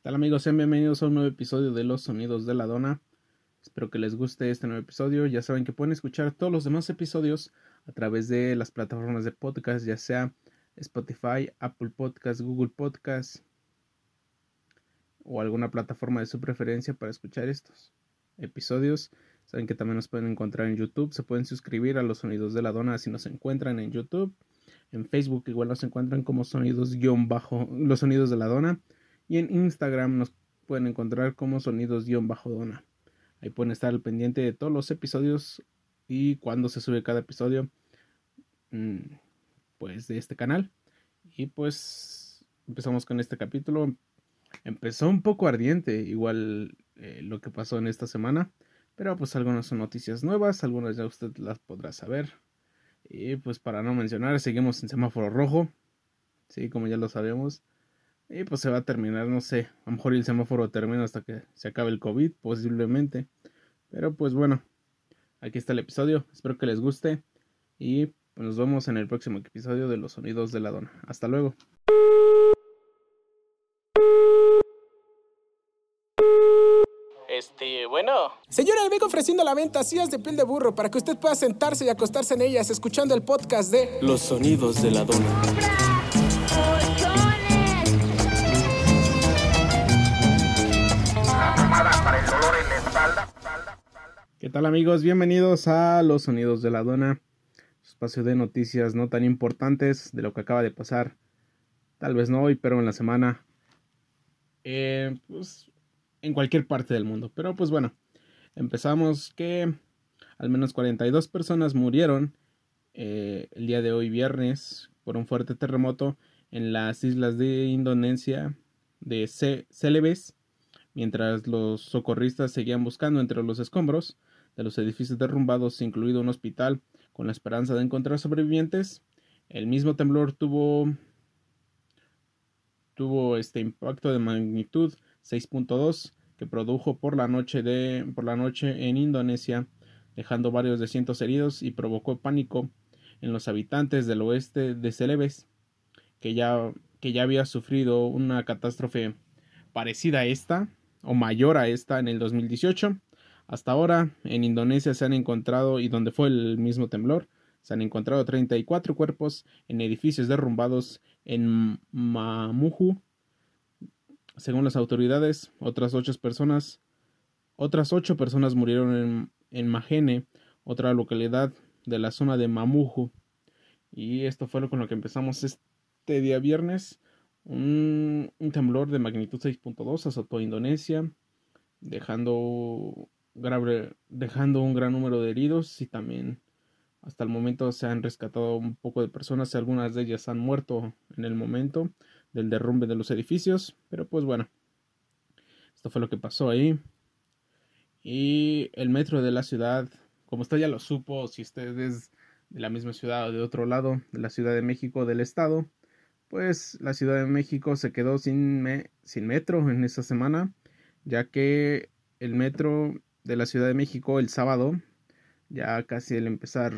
¿Qué tal amigos? Sean bienvenidos a un nuevo episodio de Los Sonidos de la Dona. Espero que les guste este nuevo episodio. Ya saben que pueden escuchar todos los demás episodios a través de las plataformas de podcast, ya sea Spotify, Apple Podcast, Google Podcast o alguna plataforma de su preferencia para escuchar estos episodios. Saben que también nos pueden encontrar en YouTube. Se pueden suscribir a los Sonidos de la Dona si nos encuentran en YouTube. En Facebook igual nos encuentran como sonidos-bajo los sonidos de la dona. Y en Instagram nos pueden encontrar como sonidos-dona. Ahí pueden estar al pendiente de todos los episodios y cuando se sube cada episodio mm, pues de este canal. Y pues empezamos con este capítulo. Empezó un poco ardiente, igual eh, lo que pasó en esta semana. Pero pues algunas son noticias nuevas, algunas ya usted las podrá saber. Y pues para no mencionar, seguimos en semáforo rojo. Sí, como ya lo sabemos. Y pues se va a terminar, no sé, a lo mejor el semáforo termina hasta que se acabe el COVID, posiblemente. Pero pues bueno, aquí está el episodio, espero que les guste y pues, nos vemos en el próximo episodio de Los Sonidos de la Dona. Hasta luego. Este, bueno. Señora, le vengo ofreciendo la venta sillas de piel de burro para que usted pueda sentarse y acostarse en ellas escuchando el podcast de Los Sonidos de la Dona. ¿Qué tal amigos? Bienvenidos a Los Sonidos de la Dona, espacio de noticias no tan importantes de lo que acaba de pasar, tal vez no hoy, pero en la semana, eh, pues en cualquier parte del mundo. Pero pues bueno, empezamos que al menos 42 personas murieron eh, el día de hoy viernes por un fuerte terremoto en las islas de Indonesia de Celebes, mientras los socorristas seguían buscando entre los escombros de los edificios derrumbados, incluido un hospital, con la esperanza de encontrar sobrevivientes. El mismo temblor tuvo tuvo este impacto de magnitud 6.2 que produjo por la noche de por la noche en Indonesia, dejando varios de cientos heridos y provocó pánico en los habitantes del oeste de Celebes, que ya que ya había sufrido una catástrofe parecida a esta o mayor a esta en el 2018 hasta ahora, en Indonesia se han encontrado, y donde fue el mismo temblor, se han encontrado 34 cuerpos en edificios derrumbados en Mamuju. Según las autoridades, otras ocho personas, otras ocho personas murieron en, en Majene, otra localidad de la zona de Mamuju. Y esto fue lo con lo que empezamos este día viernes. Un, un temblor de magnitud 6.2 azotó Indonesia, dejando dejando un gran número de heridos y también hasta el momento se han rescatado un poco de personas, algunas de ellas han muerto en el momento del derrumbe de los edificios, pero pues bueno, esto fue lo que pasó ahí. Y el metro de la ciudad, como usted ya lo supo, si usted es de la misma ciudad o de otro lado, de la Ciudad de México del estado, pues la Ciudad de México se quedó sin, sin metro en esta semana, ya que el metro de la Ciudad de México el sábado, ya casi al empezar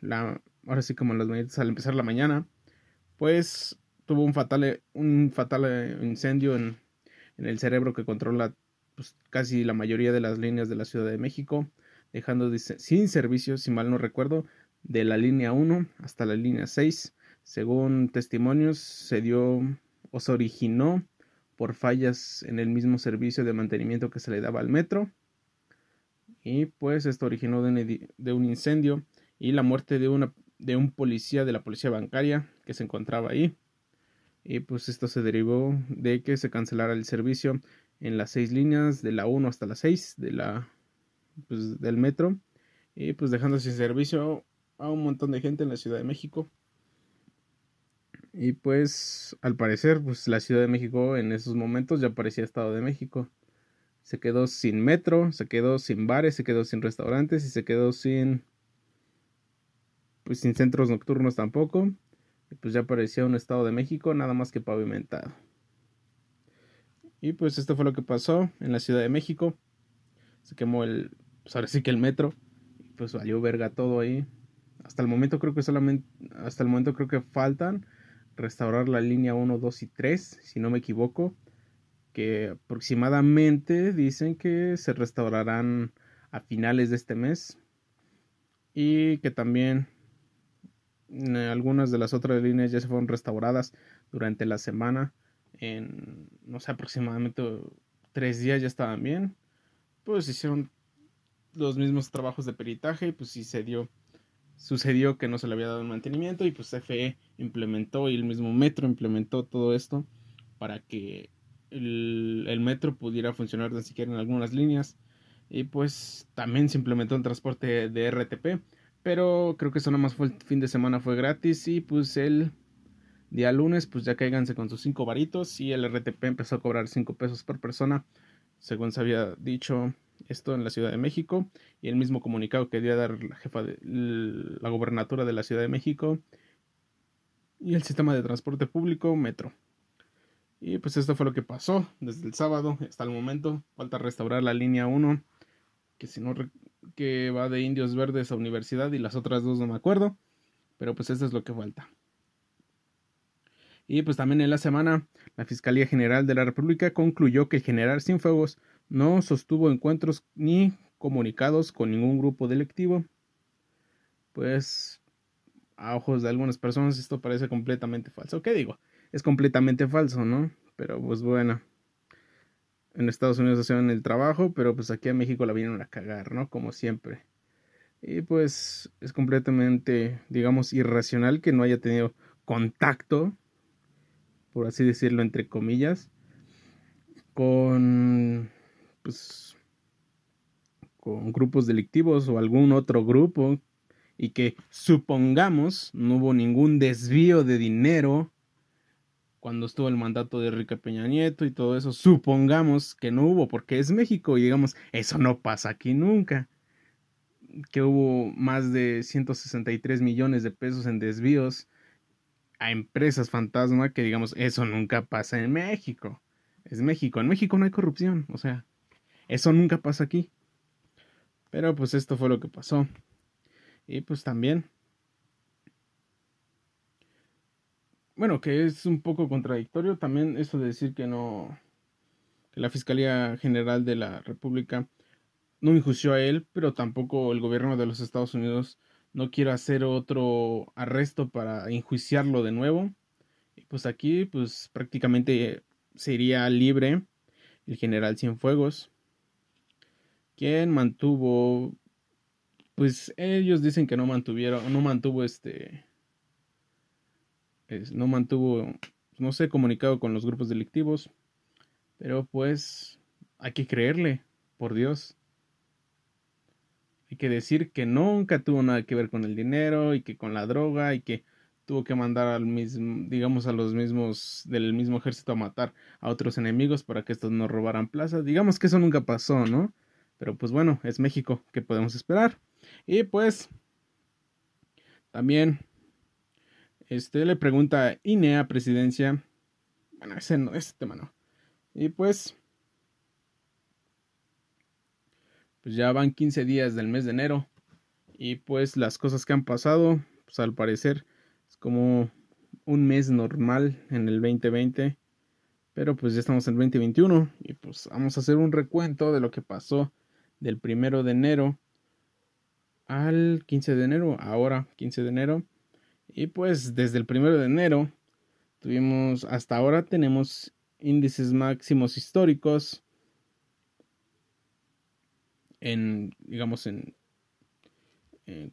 la, ahora sí como las mañanas, al empezar la mañana, pues tuvo un fatal, un fatal eh, incendio en, en el cerebro que controla pues, casi la mayoría de las líneas de la Ciudad de México, dejando sin servicio, si mal no recuerdo, de la línea 1 hasta la línea 6. Según testimonios, se dio o se originó por fallas en el mismo servicio de mantenimiento que se le daba al metro y pues esto originó de un, incendio y la muerte de, una, de un policía de la policía bancaria que se encontraba ahí. Y pues esto se derivó de que se cancelara el servicio en las seis líneas de la 1 hasta la 6 de pues, del metro. Y pues dejando sin servicio a un montón de gente en la Ciudad de México. Y pues al parecer pues la Ciudad de México en esos momentos ya parecía Estado de México se quedó sin metro, se quedó sin bares, se quedó sin restaurantes y se quedó sin pues sin centros nocturnos tampoco. Y pues ya parecía un estado de México nada más que pavimentado. Y pues esto fue lo que pasó en la Ciudad de México. Se quemó el pues ahora sí que el metro pues valió verga todo ahí. Hasta el momento creo que solamente hasta el momento creo que faltan restaurar la línea 1, 2 y 3, si no me equivoco que aproximadamente dicen que se restaurarán a finales de este mes y que también eh, algunas de las otras líneas ya se fueron restauradas durante la semana. En no sé aproximadamente tres días ya estaban bien. Pues hicieron los mismos trabajos de peritaje y pues sí se dio sucedió que no se le había dado el mantenimiento y pues CFE implementó y el mismo metro implementó todo esto para que el, metro pudiera funcionar ni siquiera en algunas líneas. Y pues también se implementó el transporte de RTP pero creo que eso nada más fue el fin de semana fue gratis. Y pues el día lunes pues ya cáiganse con sus cinco varitos. Y el RTP empezó a cobrar 5 pesos por persona según se había dicho esto en la Ciudad de México. Y el mismo comunicado que dio a dar la jefa de la gobernatura de la Ciudad de México. Y el sistema de transporte público Metro. Y pues esto fue lo que pasó desde el sábado hasta el momento. Falta restaurar la línea 1, que si no que va de Indios Verdes a Universidad y las otras dos no me acuerdo, pero pues esto es lo que falta. Y pues también en la semana, la Fiscalía General de la República concluyó que el general Cienfuegos no sostuvo encuentros ni comunicados con ningún grupo delictivo. Pues a ojos de algunas personas esto parece completamente falso. ¿Qué digo? Es completamente falso, ¿no? Pero pues bueno. En Estados Unidos hacen el trabajo, pero pues aquí en México la vienen a cagar, ¿no? Como siempre. Y pues es completamente, digamos, irracional que no haya tenido contacto, por así decirlo, entre comillas, con pues, con grupos delictivos o algún otro grupo y que supongamos no hubo ningún desvío de dinero cuando estuvo el mandato de Enrique Peña Nieto y todo eso, supongamos que no hubo porque es México y digamos, eso no pasa aquí nunca. Que hubo más de 163 millones de pesos en desvíos a empresas fantasma que digamos, eso nunca pasa en México. Es México, en México no hay corrupción, o sea, eso nunca pasa aquí. Pero pues esto fue lo que pasó. Y pues también. Bueno, que es un poco contradictorio también eso de decir que no. que la Fiscalía General de la República no injustió a él, pero tampoco el gobierno de los Estados Unidos no quiere hacer otro arresto para enjuiciarlo de nuevo. Y pues aquí, pues prácticamente sería libre el general Cienfuegos quien mantuvo, pues ellos dicen que no mantuvieron, no mantuvo este, no mantuvo, no sé, comunicado con los grupos delictivos, pero pues hay que creerle, por Dios. Hay que decir que nunca tuvo nada que ver con el dinero y que con la droga y que tuvo que mandar al mismo, digamos, a los mismos del mismo ejército a matar a otros enemigos para que estos no robaran plazas. Digamos que eso nunca pasó, ¿no? Pero pues bueno, es México, ¿qué podemos esperar? Y pues también este le pregunta a INEA presidencia. Bueno, ese no, ese tema no. Y pues pues ya van 15 días del mes de enero y pues las cosas que han pasado, pues al parecer es como un mes normal en el 2020, pero pues ya estamos en el 2021 y pues vamos a hacer un recuento de lo que pasó del primero de enero al 15 de enero, ahora 15 de enero. Y pues desde el primero de enero tuvimos, hasta ahora tenemos índices máximos históricos en, digamos, en,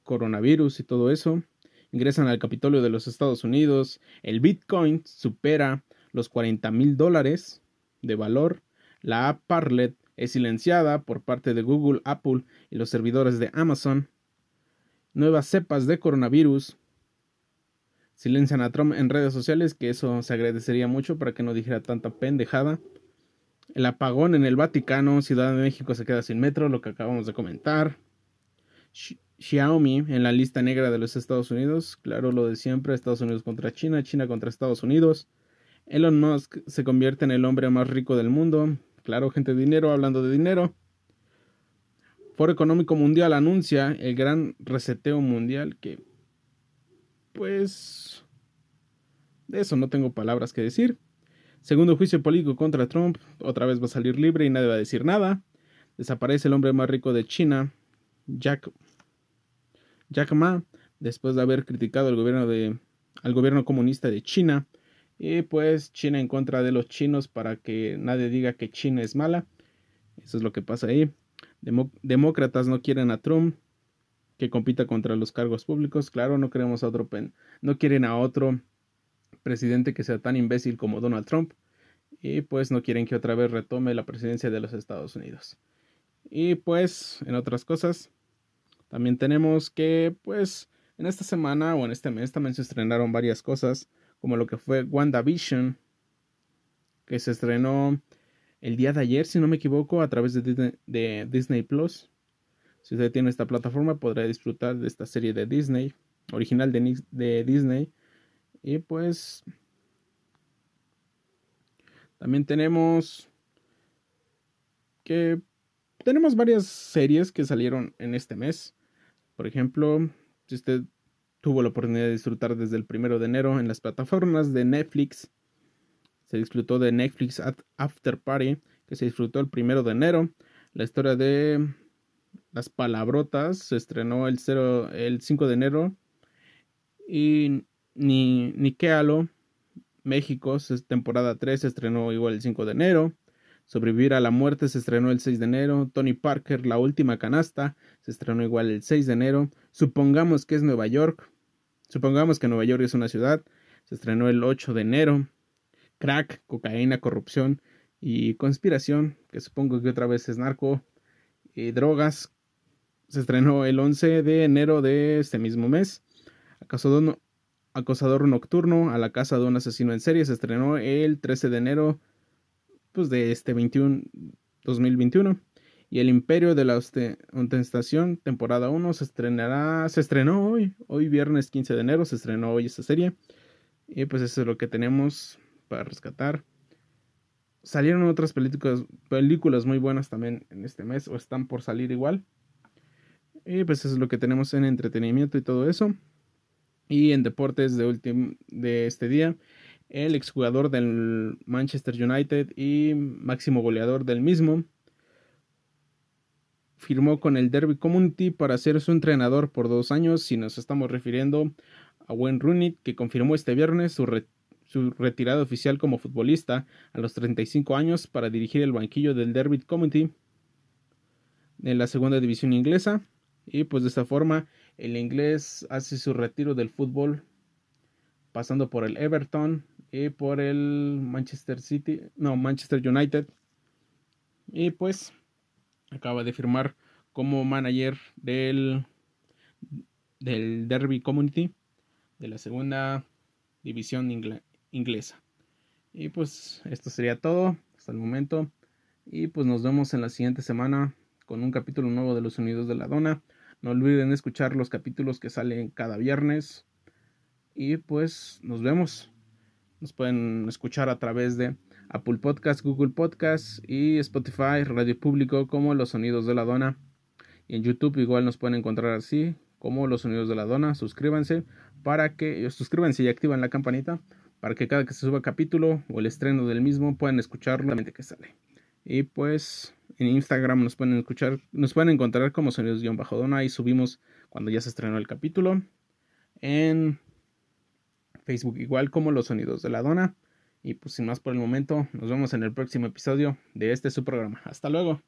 coronavirus y todo eso. Ingresan al Capitolio de los Estados Unidos. El Bitcoin supera los 40 mil dólares de valor. La app Parlet es silenciada por parte de Google, Apple y los servidores de Amazon. Nuevas cepas de coronavirus silencian a Trump en redes sociales, que eso se agradecería mucho para que no dijera tanta pendejada. El apagón en el Vaticano, Ciudad de México se queda sin metro, lo que acabamos de comentar. Xiaomi en la lista negra de los Estados Unidos, claro lo de siempre, Estados Unidos contra China, China contra Estados Unidos. Elon Musk se convierte en el hombre más rico del mundo, Claro, gente de dinero, hablando de dinero. Foro Económico Mundial anuncia el gran reseteo mundial que, pues, de eso no tengo palabras que decir. Segundo juicio político contra Trump, otra vez va a salir libre y nadie va a decir nada. Desaparece el hombre más rico de China, Jack, Jack Ma, después de haber criticado al gobierno, de, al gobierno comunista de China. Y pues China en contra de los chinos para que nadie diga que China es mala. Eso es lo que pasa ahí. demócratas no quieren a Trump que compita contra los cargos públicos. Claro, no queremos a otro pen, no quieren a otro presidente que sea tan imbécil como Donald Trump. Y pues no quieren que otra vez retome la presidencia de los Estados Unidos. Y pues, en otras cosas, también tenemos que, pues, en esta semana o en este mes también se estrenaron varias cosas, como lo que fue WandaVision, que se estrenó el día de ayer, si no me equivoco, a través de Disney, Plus. Si usted tiene esta plataforma, podrá disfrutar de esta serie de Disney, original de, de Disney. Y pues también tenemos que tenemos varias series que salieron en este mes. Por ejemplo, si usted tuvo la oportunidad de disfrutar desde el primero de enero en las plataformas de Netflix, se disfrutó de Netflix After Party, que se disfrutó el primero de enero. La historia de las palabrotas se estrenó el, 0, el 5 de enero. Y ni, Nikealo, México, temporada 3, se estrenó igual el 5 de enero. Sobrevivir a la muerte se estrenó el 6 de enero. Tony Parker, La última canasta, se estrenó igual el 6 de enero. Supongamos que es Nueva York. Supongamos que Nueva York es una ciudad. Se estrenó el 8 de enero crack, cocaína, corrupción y conspiración, que supongo que otra vez es narco y drogas. Se estrenó el 11 de enero de este mismo mes. Acosador, acosador nocturno a la casa de un asesino en serie se estrenó el 13 de enero pues, de este 21, 2021. Y El Imperio de la Ostentación, temporada 1, se estrenará, se estrenó hoy, hoy viernes 15 de enero, se estrenó hoy esta serie. Y pues eso es lo que tenemos para rescatar. Salieron otras películas, películas muy buenas también en este mes o están por salir igual. Y pues eso es lo que tenemos en entretenimiento y todo eso. Y en deportes de, de este día, el exjugador del Manchester United y máximo goleador del mismo, firmó con el Derby Community para ser su entrenador por dos años. Si nos estamos refiriendo a Wayne Rooney, que confirmó este viernes su, su retirada oficial como futbolista a los 35 años para dirigir el banquillo del Derby Community en la segunda división inglesa. Y pues de esta forma el inglés hace su retiro del fútbol pasando por el Everton y por el Manchester City, no, Manchester United. Y pues acaba de firmar como manager del, del Derby Community de la segunda división inglesa. Y pues esto sería todo hasta el momento. Y pues nos vemos en la siguiente semana con un capítulo nuevo de Los Unidos de la Dona. No olviden escuchar los capítulos que salen cada viernes. Y pues nos vemos. Nos pueden escuchar a través de Apple Podcast, Google Podcast y Spotify, Radio Público como Los Sonidos de la Dona. Y en YouTube igual nos pueden encontrar así como Los Sonidos de la Dona. Suscríbanse para que suscríbanse y activen la campanita para que cada que se suba capítulo o el estreno del mismo puedan escucharlo la que sale. Y pues en Instagram nos pueden escuchar, nos pueden encontrar como sonidos-dona y subimos cuando ya se estrenó el capítulo. En Facebook igual como los sonidos de la dona. Y pues sin más por el momento, nos vemos en el próximo episodio de este su programa. Hasta luego.